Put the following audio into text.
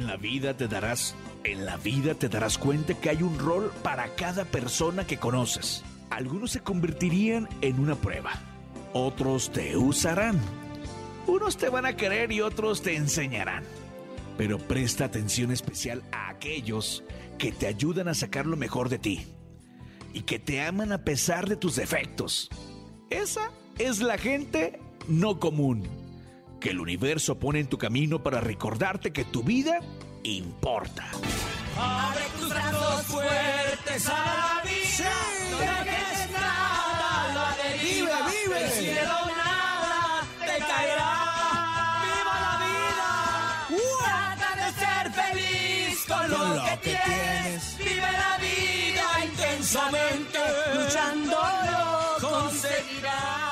la vida te darás, en la vida te darás cuenta que hay un rol para cada persona que conoces. Algunos se convertirían en una prueba, otros te usarán, unos te van a querer y otros te enseñarán. Pero presta atención especial a aquellos que te ayudan a sacar lo mejor de ti y que te aman a pesar de tus defectos. Esa es la gente no común que el universo pone en tu camino para recordarte que tu vida importa. Abre tus brazos fuertes a la vida. No dejes nada la deriva. Vive, vive. El cielo nada te caerá. ¡Viva la vida! Trata de ser feliz con, Con lo, que, tienes. Vive la vida intensamente. Luchando lo conseguirás.